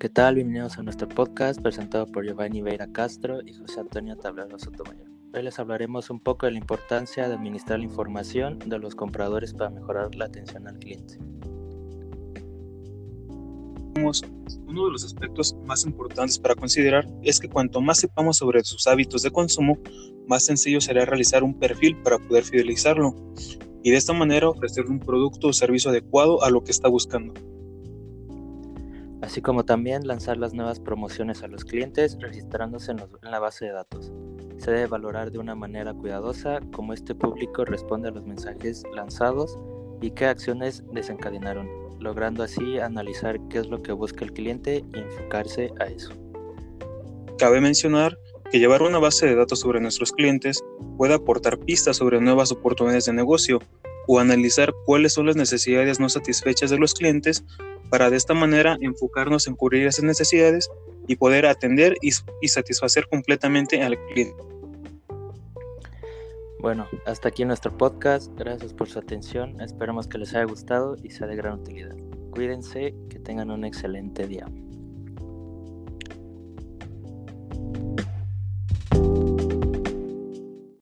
¿Qué tal? Bienvenidos a nuestro podcast presentado por Giovanni Veira Castro y José Antonio Tablero Sotomayor. Hoy les hablaremos un poco de la importancia de administrar la información de los compradores para mejorar la atención al cliente. Uno de los aspectos más importantes para considerar es que cuanto más sepamos sobre sus hábitos de consumo, más sencillo será realizar un perfil para poder fidelizarlo y de esta manera ofrecerle un producto o servicio adecuado a lo que está buscando así como también lanzar las nuevas promociones a los clientes registrándose en, la base de datos. Se debe valorar de una manera cuidadosa cómo este público responde a los mensajes lanzados y qué acciones desencadenaron, logrando así analizar qué es lo que busca el cliente y enfocarse a eso. Cabe mencionar que llevar una base de datos sobre nuestros clientes puede aportar pistas sobre nuevas oportunidades de negocio o analizar cuáles son las necesidades no satisfechas de los clientes para de esta manera enfocarnos en cubrir esas necesidades y poder atender y, satisfacer completamente al cliente. Bueno, hasta aquí nuestro podcast. Gracias por su atención. Esperamos que les haya gustado y sea de gran utilidad. Cuídense, que tengan un excelente día.